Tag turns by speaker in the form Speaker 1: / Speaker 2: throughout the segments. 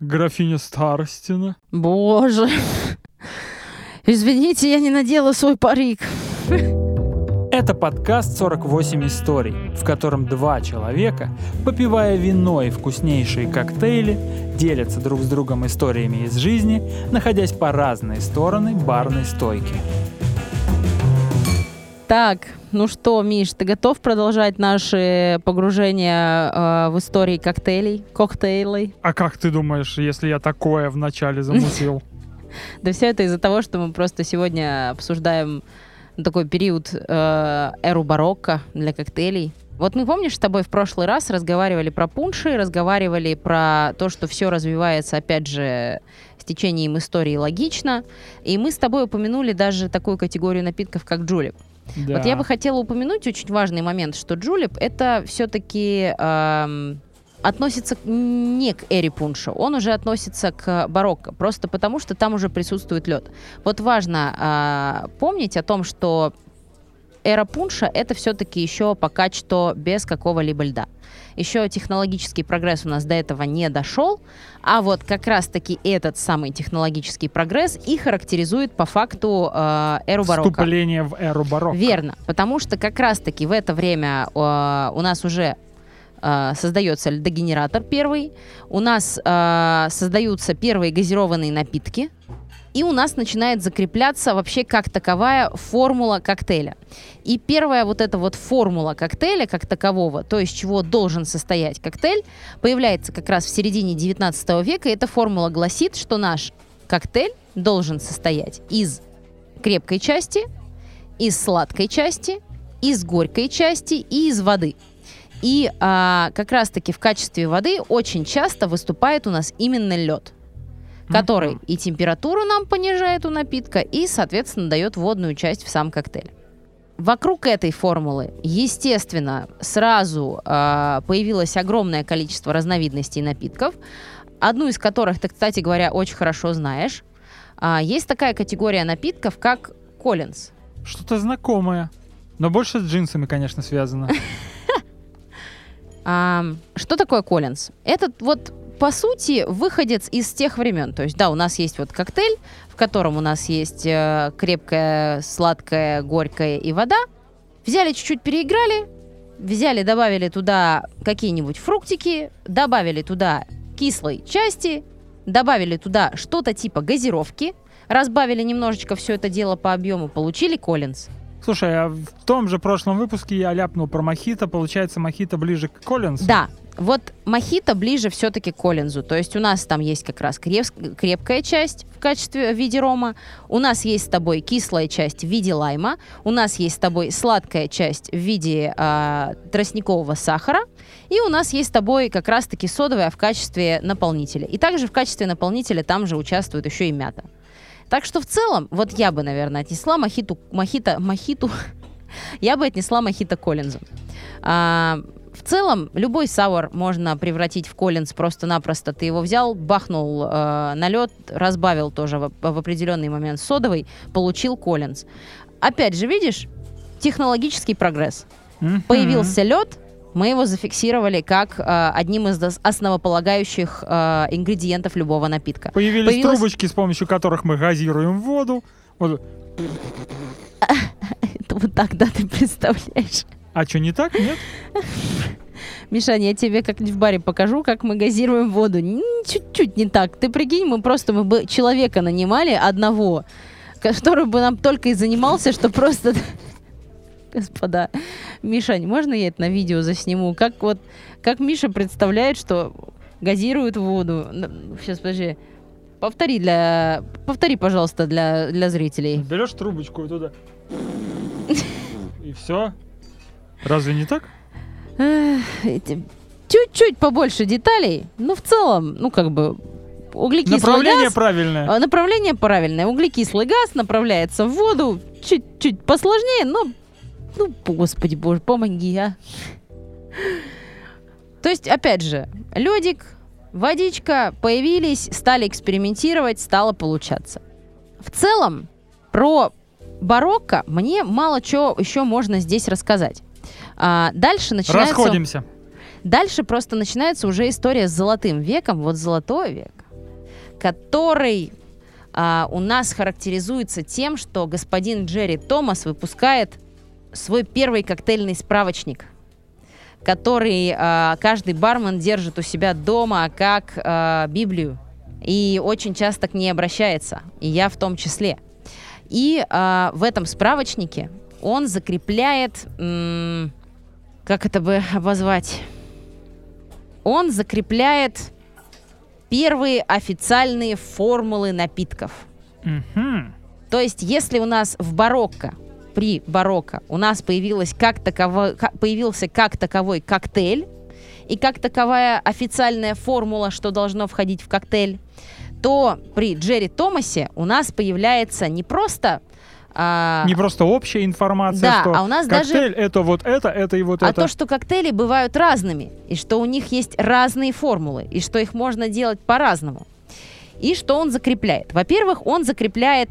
Speaker 1: Графиня Старостина.
Speaker 2: Боже. Извините, я не надела свой парик.
Speaker 1: Это подкаст «48 историй», в котором два человека, попивая вино и вкуснейшие коктейли, делятся друг с другом историями из жизни, находясь по разные стороны барной стойки.
Speaker 2: Так, ну что, Миш, ты готов продолжать наши погружения э, в истории коктейлей, коктейлей?
Speaker 1: А как ты думаешь, если я такое вначале замутил?
Speaker 2: Да все это из-за того, что мы просто сегодня обсуждаем такой период э, эру барокко для коктейлей. Вот мы, помнишь, с тобой в прошлый раз разговаривали про пунши, разговаривали про то, что все развивается, опять же, с течением истории логично. И мы с тобой упомянули даже такую категорию напитков, как джулип.
Speaker 1: Да.
Speaker 2: Вот я бы хотела упомянуть очень важный момент, что джулип это все-таки эм, относится не к эре пунша, он уже относится к барокко, просто потому что там уже присутствует лед. Вот важно э, помнить о том, что эра пунша это все-таки еще пока что без какого-либо льда. Еще технологический прогресс у нас до этого не дошел, а вот как раз-таки этот самый технологический прогресс и характеризует по факту э, эру барокко.
Speaker 1: Вступление в эру барокко.
Speaker 2: Верно, потому что как раз-таки в это время э, у нас уже э, создается льдогенератор первый, у нас э, создаются первые газированные напитки, и у нас начинает закрепляться вообще как таковая формула коктейля. И первая вот эта вот формула коктейля как такового, то из чего должен состоять коктейль, появляется как раз в середине 19 века. И эта формула гласит, что наш коктейль должен состоять из крепкой части, из сладкой части, из горькой части и из воды. И а, как раз-таки в качестве воды очень часто выступает у нас именно лед который и температуру нам понижает у напитка, и, соответственно, дает водную часть в сам коктейль. Вокруг этой формулы, естественно, сразу э, появилось огромное количество разновидностей напитков, одну из которых ты, кстати говоря, очень хорошо знаешь. А, есть такая категория напитков, как Коллинз.
Speaker 1: Что-то знакомое. Но больше с джинсами, конечно, связано.
Speaker 2: Что такое Коллинз? Этот вот по сути, выходец из тех времен. То есть, да, у нас есть вот коктейль, в котором у нас есть э, крепкая, сладкая, горькая и вода. Взяли чуть-чуть, переиграли, взяли, добавили туда какие-нибудь фруктики, добавили туда кислой части, добавили туда что-то типа газировки, разбавили немножечко все это дело по объему, получили Коллинз.
Speaker 1: Слушай, а в том же прошлом выпуске я ляпнул про мохито. Получается, мохито ближе к Коллинсу?
Speaker 2: Да, вот мохито ближе все-таки к Коллинзу. То есть у нас там есть как раз креп- крепкая часть в качестве в виде рома, у нас есть с тобой кислая часть в виде лайма, у нас есть с тобой сладкая часть в виде а, тростникового сахара, и у нас есть с тобой как раз-таки содовая в качестве наполнителя. И также в качестве наполнителя там же участвует еще и мята. Так что в целом, вот я бы, наверное, отнесла мохиту, мохито, мохиту, я бы отнесла мохито Коллинзу. А, в целом, любой саур можно превратить в Коллинз просто-напросто. Ты его взял, бахнул э, на лед, разбавил тоже в, в определенный момент содовый, получил Коллинз. Опять же, видишь, технологический прогресс.
Speaker 1: Мгм.
Speaker 2: Появился лед, мы его зафиксировали как э, одним из основополагающих э, ингредиентов любого напитка.
Speaker 1: Появились
Speaker 2: Появилась-
Speaker 1: трубочки, с помощью которых мы газируем воду. Вот.
Speaker 2: Это вот так, да, ты представляешь?
Speaker 1: А что, не так? Нет?
Speaker 2: Мишань, я тебе как-нибудь в баре покажу, как мы газируем воду. Чуть-чуть не так. Ты прикинь, мы просто мы бы человека нанимали одного, который бы нам только и занимался, что просто... Господа, Мишань, можно я это на видео засниму? Как вот, как Миша представляет, что газирует воду. Сейчас, подожди. Повтори для... Повтори, пожалуйста, для, для зрителей.
Speaker 1: Берешь трубочку и туда. И все. Разве не так?
Speaker 2: Чуть-чуть побольше деталей, но в целом, ну, как бы, углекислый
Speaker 1: Направление
Speaker 2: газ...
Speaker 1: правильное.
Speaker 2: а, Направление правильное. Углекислый газ направляется в воду чуть-чуть посложнее, но... Ну, господи боже, помоги, а. То есть, опять же, ледик, водичка появились, стали экспериментировать, стало получаться. В целом, про барокко мне мало чего еще можно здесь рассказать. А, дальше начинается...
Speaker 1: Расходимся.
Speaker 2: Дальше просто начинается уже история с золотым веком. Вот золотой век. который а, у нас характеризуется тем, что господин Джерри Томас выпускает свой первый коктейльный справочник, который а, каждый бармен держит у себя дома как а, Библию и очень часто к ней обращается, и я в том числе. И а, в этом справочнике он закрепляет, м, как это бы обозвать, он закрепляет первые официальные формулы напитков.
Speaker 1: Мгм.
Speaker 2: То есть, если у нас в барокко, при барокко, у нас появилась как таковой, ка- появился как таковой коктейль, и как таковая официальная формула, что должно входить в коктейль, то при Джерри Томасе у нас появляется не просто... а,
Speaker 1: Не просто общая информация,
Speaker 2: Да,
Speaker 1: что
Speaker 2: а у нас даже-
Speaker 1: коктейль это вот это, это и вот
Speaker 2: а
Speaker 1: это.
Speaker 2: то, что коктейли бывают разными, и что у них есть разные формулы, и что их можно делать по-разному. И что он закрепляет? Во-первых, он закрепляет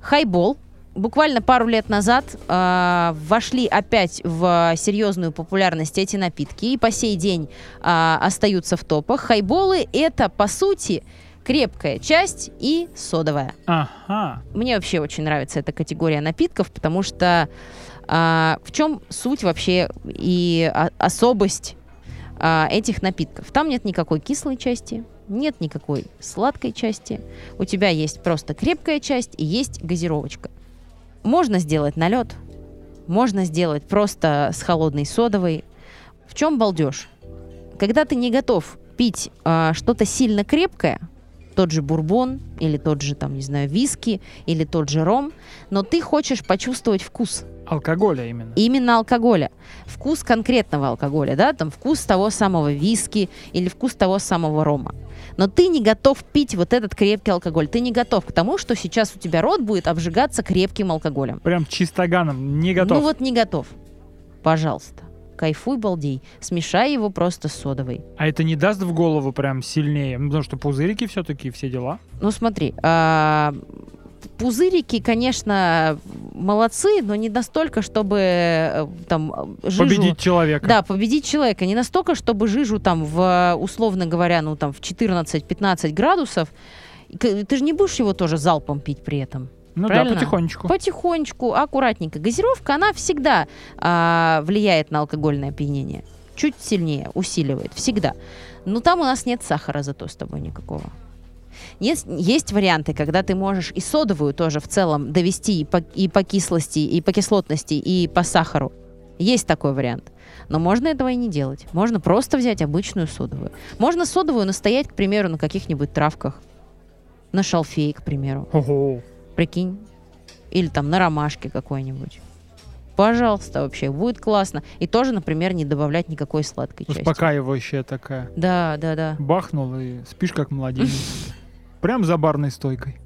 Speaker 2: хайбол. Буквально пару лет назад а, вошли опять в серьезную популярность эти напитки, и по сей день а, остаются в топах. Хайболы это, по сути, крепкая часть и содовая.
Speaker 1: Ага.
Speaker 2: Мне вообще очень нравится эта категория напитков, потому что а, в чем суть вообще и о- особость а, этих напитков? Там нет никакой кислой части, нет никакой сладкой части. У тебя есть просто крепкая часть и есть газировочка. Можно сделать налет, можно сделать просто с холодной содовой. В чем балдеж? Когда ты не готов пить а, что-то сильно крепкое, тот же бурбон или тот же, там, не знаю, виски или тот же ром, но ты хочешь почувствовать вкус
Speaker 1: Алкоголя именно.
Speaker 2: именно алкоголя. Вкус конкретного алкоголя, да, там вкус того самого виски или вкус того самого рома. Но ты не готов пить вот этот крепкий алкоголь. Ты не готов к тому, что сейчас у тебя рот будет обжигаться крепким алкоголем.
Speaker 1: Прям чистоганом. Не готов.
Speaker 2: Ну вот не готов. Пожалуйста. Кайфуй, балдей. Смешай его просто с содовой.
Speaker 1: А это не даст в голову прям сильнее? Ну, потому что пузырики все-таки, все дела.
Speaker 2: Ну смотри, а, пузырики, конечно, молодцы, но не настолько, чтобы э, там э, жижу...
Speaker 1: Победить человека.
Speaker 2: Да, победить человека. Не настолько, чтобы жижу там в, условно говоря, ну там в 14-15 градусов. Ты же не будешь его тоже залпом пить при этом.
Speaker 1: Ну
Speaker 2: правильно?
Speaker 1: да, потихонечку.
Speaker 2: Потихонечку, аккуратненько. Газировка, она всегда а, влияет на алкогольное опьянение. Чуть сильнее, усиливает, всегда. Но там у нас нет сахара зато с тобой никакого. Есть, есть варианты, когда ты можешь и содовую тоже в целом довести и по, и по кислости, и по кислотности, и по сахару. Есть такой вариант. Но можно этого и не делать. Можно просто взять обычную содовую. Можно содовую настоять, к примеру, на каких-нибудь травках. На шалфее, к примеру.
Speaker 1: Ого.
Speaker 2: Прикинь. Или там на ромашке какой-нибудь. Пожалуйста, вообще, будет классно. И тоже, например, не добавлять никакой сладкой части.
Speaker 1: Успокаивающая такая.
Speaker 2: Да, да, да.
Speaker 1: Бахнул и спишь как младенец. Прям за барной стойкой.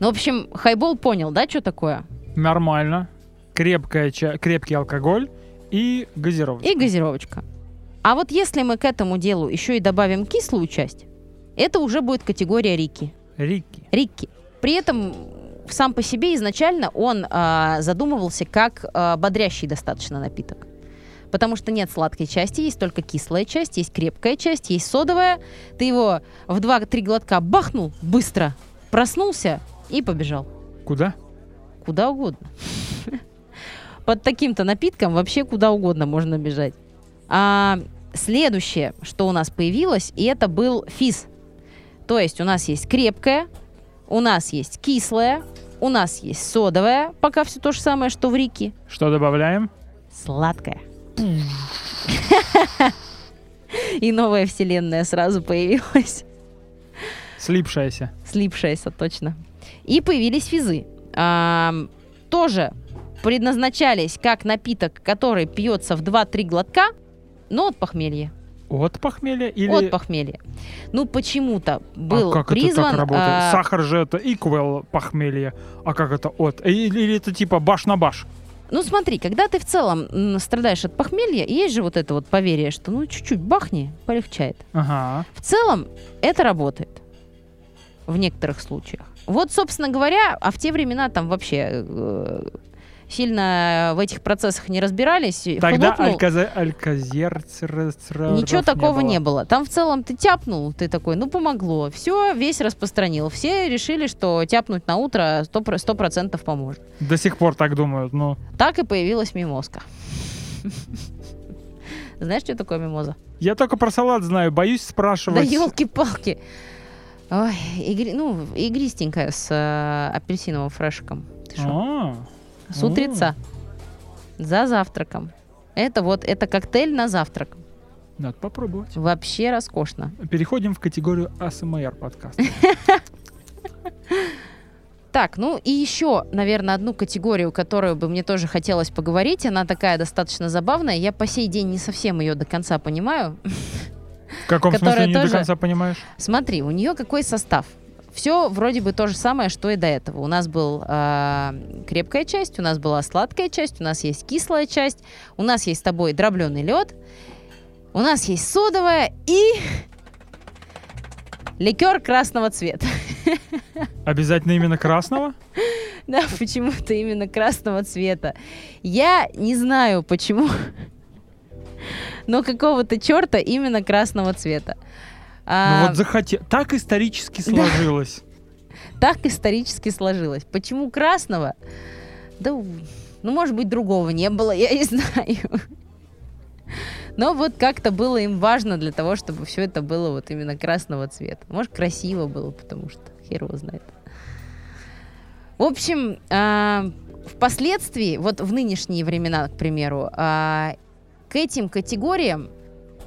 Speaker 2: Ну, в общем, хайбол понял, да, что такое?
Speaker 1: Нормально. Крепкая, ча- крепкий алкоголь и газировка.
Speaker 2: И газировочка. А вот если мы к этому делу еще и добавим кислую часть, это уже будет категория Рики.
Speaker 1: Рики.
Speaker 2: Рикки. При этом сам по себе изначально он а, задумывался как а, бодрящий достаточно напиток. Потому что нет сладкой части, есть только кислая часть, есть крепкая часть, есть содовая. Ты его в 2-3 глотка бахнул быстро, проснулся и побежал.
Speaker 1: Куда?
Speaker 2: Куда угодно. Под таким-то напитком вообще куда угодно можно бежать. А, следующее, что у нас появилось, и это был физ. То есть у нас есть крепкая, у нас есть кислая, у нас есть содовая, пока все то же самое, что в Рике,
Speaker 1: Что добавляем?
Speaker 2: сладкая. И новая вселенная сразу появилась.
Speaker 1: Слипшаяся.
Speaker 2: слипшаяся точно. И появились физы. Ам, тоже предназначались как напиток, который пьется в 2-3 глотка, но от похмелья.
Speaker 1: От похмелья или...
Speaker 2: От похмелья. Ну, почему-то был
Speaker 1: а как
Speaker 2: призван...
Speaker 1: это так работает?
Speaker 2: а,
Speaker 1: Сахар же это equal похмелье. А как это от? Или, или это типа баш на баш?
Speaker 2: Ну, смотри, когда ты в целом страдаешь от похмелья, есть же вот это вот поверье, что ну чуть-чуть бахни, полегчает.
Speaker 1: Ага.
Speaker 2: В целом это работает в некоторых случаях. Вот, собственно говоря, а в те времена там вообще э, сильно в этих процессах не разбирались.
Speaker 1: Тогда альказерцеров
Speaker 2: Ничего такого
Speaker 1: было.
Speaker 2: не было. Там в целом ты тяпнул, ты такой, ну помогло. Все, весь распространил. Все решили, что тяпнуть на утро 100%, 100% поможет.
Speaker 1: До сих пор так думают. Ну,
Speaker 2: Так и появилась мимозка. Знаешь, что такое мимоза?
Speaker 1: я только про салат знаю, боюсь
Speaker 2: Да
Speaker 1: спрашивать.
Speaker 2: елки-палки. Ой, игри- ну, игристенькая с э, апельсиновым фрешиком. Ты шо?
Speaker 1: А,
Speaker 2: С утреца. За завтраком. Это вот, это коктейль на завтрак.
Speaker 1: надо попробовать.
Speaker 2: Вообще роскошно.
Speaker 1: Переходим в категорию АСМР подкаста.
Speaker 2: Так, ну и еще, наверное, одну категорию, которую бы мне тоже хотелось поговорить. Она такая достаточно забавная. Я по сей день не совсем ее до конца понимаю.
Speaker 1: В каком смысле не
Speaker 2: тоже-
Speaker 1: до конца понимаешь?
Speaker 2: Смотри, у нее какой состав? Все вроде бы то же самое, что и до этого. У нас был а, крепкая часть, у нас была сладкая часть, у нас есть кислая часть, у нас есть с тобой дробленый лед, у нас есть содовая и ликер красного цвета.
Speaker 1: Обязательно именно красного?
Speaker 2: Да, почему-то именно красного цвета. Я не знаю, почему, но какого-то черта именно красного цвета.
Speaker 1: Ну
Speaker 2: А,
Speaker 1: вот захотел. Так исторически сложилось.
Speaker 2: Так исторически сложилось. Почему красного? Да, ну, может быть, другого не было, я не знаю. Но вот как-то было им важно для того, чтобы все это было вот именно красного цвета. Может, красиво было, потому что хер его знает. В общем, а, впоследствии, вот в нынешние времена, к примеру, а, к этим категориям,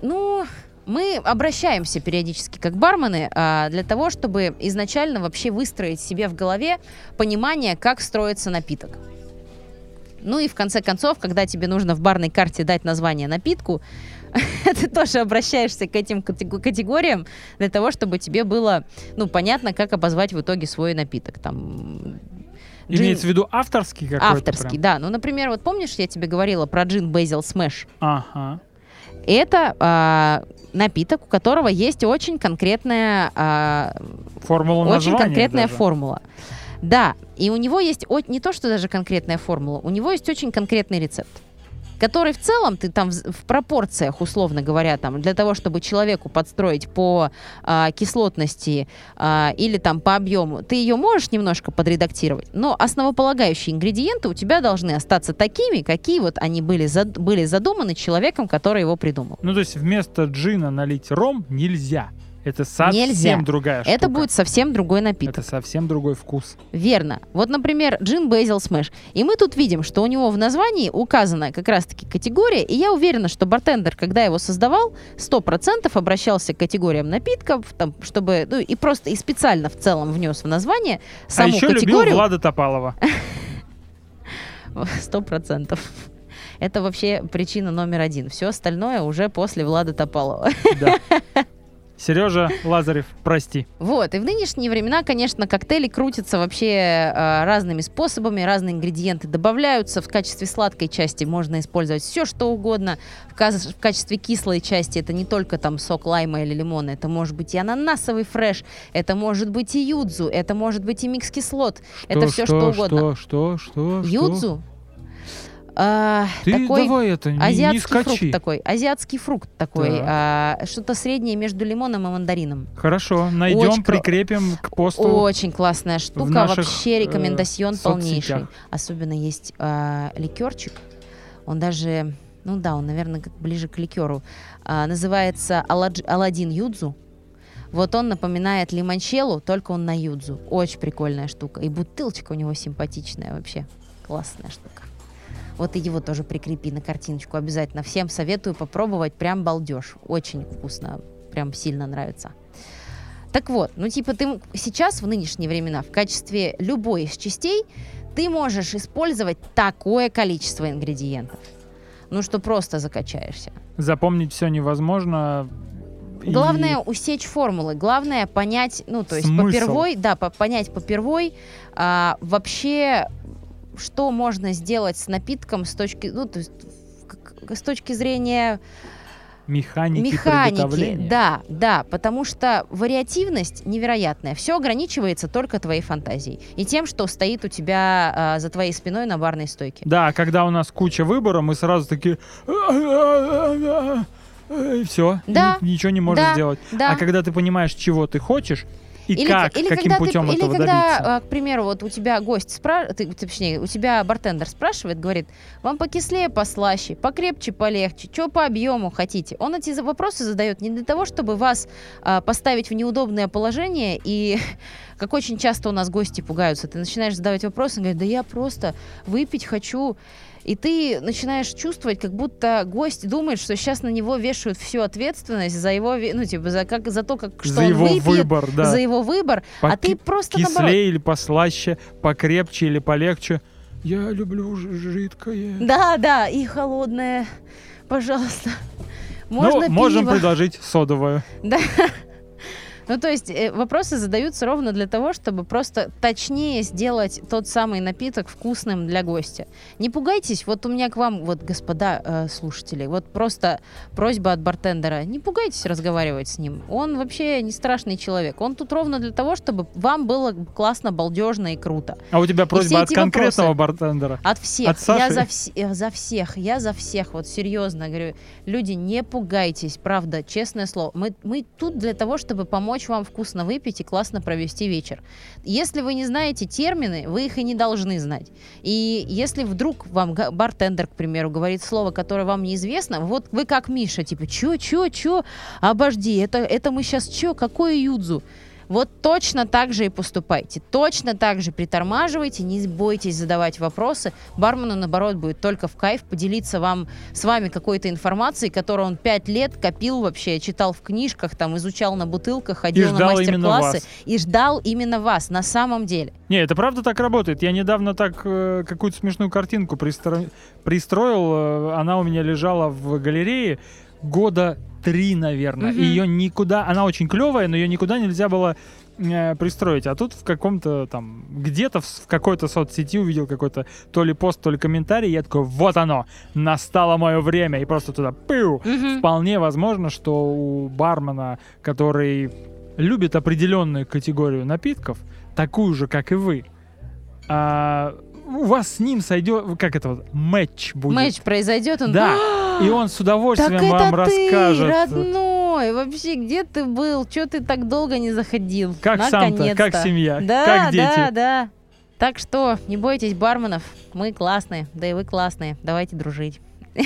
Speaker 2: ну, мы обращаемся периодически как бармены а, для того, чтобы изначально вообще выстроить себе в голове понимание, как строится напиток. Ну и в конце концов, когда тебе нужно в барной карте дать название напитку, ты тоже обращаешься к этим катего- категориям для того, чтобы тебе было, ну, понятно, как обозвать в итоге свой напиток. Там джин-
Speaker 1: Имеется в виду авторский какой-то
Speaker 2: авторский,
Speaker 1: прям?
Speaker 2: да. Ну, например, вот помнишь, я тебе говорила про джин Basil Smash?
Speaker 1: Ага.
Speaker 2: Это а, напиток, у которого есть очень конкретная, а,
Speaker 1: Формула
Speaker 2: очень конкретная
Speaker 1: даже.
Speaker 2: формула. Да, и у него есть не то, что даже конкретная формула, у него есть очень конкретный рецепт, который в целом ты там в в пропорциях, условно говоря, там для того, чтобы человеку подстроить по а, кислотности а, или там по объему, ты ее можешь немножко подредактировать, но основополагающие ингредиенты у тебя должны остаться такими, какие вот они были, зад- были задуманы человеком, который его придумал.
Speaker 1: Ну, то есть вместо джина налить ром нельзя. Это совсем
Speaker 2: Нельзя.
Speaker 1: другая штука.
Speaker 2: Это будет совсем другой напиток.
Speaker 1: Это совсем другой вкус.
Speaker 2: Верно. Вот, например, джин Basil Smash. И мы тут видим, что у него в названии указана как раз-таки категория, и я уверена, что бартендер, когда его создавал, 100% обращался к категориям напитков, там, чтобы, ну, и просто, и специально в целом внес в название
Speaker 1: а
Speaker 2: саму
Speaker 1: еще любил
Speaker 2: категорию.
Speaker 1: Влада Топалова.
Speaker 2: Сто процентов. Это вообще причина номер один. Все остальное уже после Влада Топалова.
Speaker 1: Да. Сережа Лазарев, прости.
Speaker 2: Вот, и в нынешние времена, конечно, коктейли крутятся вообще э, разными способами, разные ингредиенты добавляются. В качестве сладкой части можно использовать все, что угодно. В, каз- в качестве кислой части это не только там сок лайма или лимона, это может быть и ананасовый фреш, это может быть и юдзу, это может быть и микс кислот. это все что, угодно.
Speaker 1: Что, что, что, что?
Speaker 2: Юдзу? А,
Speaker 1: Ты
Speaker 2: такой
Speaker 1: давай это, не, не
Speaker 2: азиатский
Speaker 1: скачи.
Speaker 2: фрукт такой, азиатский фрукт такой,
Speaker 1: Так.
Speaker 2: а, что-то среднее между лимоном и мандарином.
Speaker 1: Хорошо, найдем,
Speaker 2: Очень
Speaker 1: прикрепим к посту.
Speaker 2: Очень классная штука,
Speaker 1: наших,
Speaker 2: вообще
Speaker 1: э,
Speaker 2: рекомендацион полнейший.
Speaker 1: соцсетях.
Speaker 2: Особенно есть а, ликерчик, он даже, ну да, он, наверное, как ближе к ликеру. А, называется Аладж- Аладдин Юдзу. Вот он напоминает лимончеллу, только он на юдзу. Очень прикольная штука. И бутылочка у него симпатичная вообще. Классная штука. Вот и его тоже прикрепи на картиночку обязательно. Всем советую попробовать. Прям балдеж. Очень вкусно. Прям сильно нравится. Так вот, ну типа ты сейчас в нынешние времена в качестве любой из частей ты можешь использовать такое количество ингредиентов. Ну что просто закачаешься.
Speaker 1: Запомнить все невозможно. и-
Speaker 2: Главное усечь формулы, главное понять, ну то есть
Speaker 1: Смысл.
Speaker 2: попервой, да, по- понять попервой а, вообще, что можно сделать с напитком с точки, ну то есть с точки зрения
Speaker 1: механики,
Speaker 2: Механики, да, да, потому что вариативность невероятная. Все ограничивается только твоей фантазией и тем, что стоит у тебя а, за твоей спиной на барной стойке.
Speaker 1: Да, когда у нас куча выбора, мы сразу такие... И все,
Speaker 2: Да,
Speaker 1: ничего не можешь
Speaker 2: да,
Speaker 1: сделать.
Speaker 2: Да.
Speaker 1: А когда ты понимаешь, чего ты хочешь, и
Speaker 2: или,
Speaker 1: как,
Speaker 2: или
Speaker 1: каким
Speaker 2: когда
Speaker 1: путем
Speaker 2: ты, или
Speaker 1: этого
Speaker 2: когда,
Speaker 1: добиться.
Speaker 2: а, к примеру, вот у тебя гость спрашивает, точнее, у тебя бартендер спрашивает, говорит, вам покислее, послаще, покрепче, полегче, что по объему хотите. Он эти вопросы задает не для того, чтобы вас а, поставить в неудобное положение и как очень часто у нас гости пугаются, ты начинаешь задавать вопросы, он говорит, да я просто выпить хочу. И ты начинаешь чувствовать, как будто гость думает, что сейчас на него вешают всю ответственность за его, ну, типа, за, как, за то, как, что
Speaker 1: За
Speaker 2: он
Speaker 1: его
Speaker 2: выпьет,
Speaker 1: выбор, да.
Speaker 2: за его выбор, а
Speaker 1: Поки-
Speaker 2: ты просто наоборот.
Speaker 1: Кислее или послаще, покрепче или полегче. Я люблю жидкое.
Speaker 2: Да, да, и холодное, пожалуйста. Можно
Speaker 1: ну, можем
Speaker 2: пиво.
Speaker 1: предложить содовое.
Speaker 2: Да. Ну, то есть э, вопросы задаются ровно для того, чтобы просто точнее сделать тот самый напиток вкусным для гостя. Не пугайтесь, вот у меня к вам, вот, господа э, слушатели, вот просто просьба от бартендера, не пугайтесь разговаривать с ним. Он вообще не страшный человек. Он тут ровно для того, чтобы вам было классно, балдежно и круто.
Speaker 1: А у тебя просьба от конкретного
Speaker 2: вопросы.
Speaker 1: бартендера.
Speaker 2: От всех.
Speaker 1: От Саши?
Speaker 2: Я за, вс- э, за всех. Я за всех. Вот серьезно говорю. Люди, не пугайтесь. Правда, честное слово. Мы, мы тут для того, чтобы помочь вам вкусно выпить и классно провести вечер. Если вы не знаете термины, вы их и не должны знать. И если вдруг вам бартендер, к примеру, говорит слово, которое вам неизвестно, вот вы как Миша, типа, чё, чё, чё, обожди, это, это мы сейчас чё, какое юдзу? Вот точно так же и поступайте. Точно так же притормаживайте, не бойтесь задавать вопросы. Бармену, наоборот, будет только в кайф поделиться вам, с вами какой-то информацией, которую он пять лет копил вообще, читал в книжках, там, изучал на бутылках, ходил на мастер-классы и ждал именно вас на самом деле.
Speaker 1: Не, это правда так работает. Я недавно так э, какую-то смешную картинку пристро- пристроил. э, она у меня лежала в галерее года три, наверное.
Speaker 2: Мгм.
Speaker 1: И ее никуда... Она очень клевая, но ее никуда нельзя было э, пристроить. А тут в каком-то там... Где-то в, в какой-то соцсети увидел какой-то то ли пост, то ли комментарий. Я такой, вот оно! Настало мое время! И просто туда пыу!
Speaker 2: Мгм.
Speaker 1: Вполне возможно, что у бармена, который любит определенную категорию напитков, такую же, как и вы, а, у вас с ним сойдет, как это вот, матч будет.
Speaker 2: Матч произойдет, он...
Speaker 1: Да, и он с
Speaker 2: Так
Speaker 1: удовольствием
Speaker 2: это
Speaker 1: вам
Speaker 2: ты,
Speaker 1: расскажет.
Speaker 2: родной! Вообще, где ты был? Чё ты так долго не заходил?
Speaker 1: Как сам-то, как семья,
Speaker 2: Да,
Speaker 1: как дети.
Speaker 2: да, да. Так что не бойтесь барменов, мы классные, да и вы классные. Давайте дружить.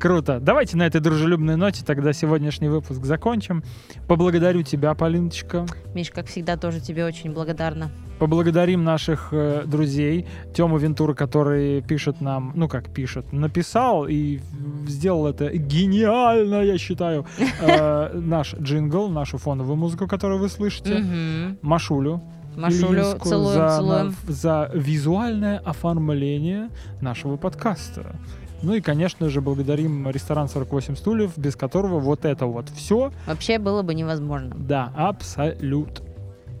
Speaker 1: Круто. Давайте на этой дружелюбной ноте тогда сегодняшний выпуск закончим. Поблагодарю тебя, Полиночка.
Speaker 2: Миш, как всегда, тоже тебе очень благодарна.
Speaker 1: Поблагодарим наших э, друзей. Тему Вентура, который пишет нам, ну как пишет, написал и сделал это гениально, я считаю, э, наш джингл, нашу фоновую музыку, которую вы слышите. Машулю.
Speaker 2: Машулю целуем,
Speaker 1: за,
Speaker 2: целуем.
Speaker 1: на- за визуальное оформление нашего подкаста. Ну и, конечно же, благодарим ресторан 48 стульев, без которого вот это вот все,
Speaker 2: Вообще было бы невозможно.
Speaker 1: да, абсолют.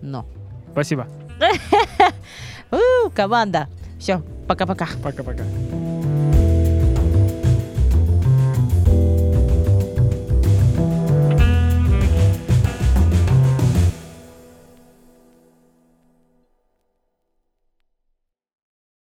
Speaker 2: Но.
Speaker 1: Спасибо.
Speaker 2: Команда. Все, пока-пока.
Speaker 1: Пока-пока.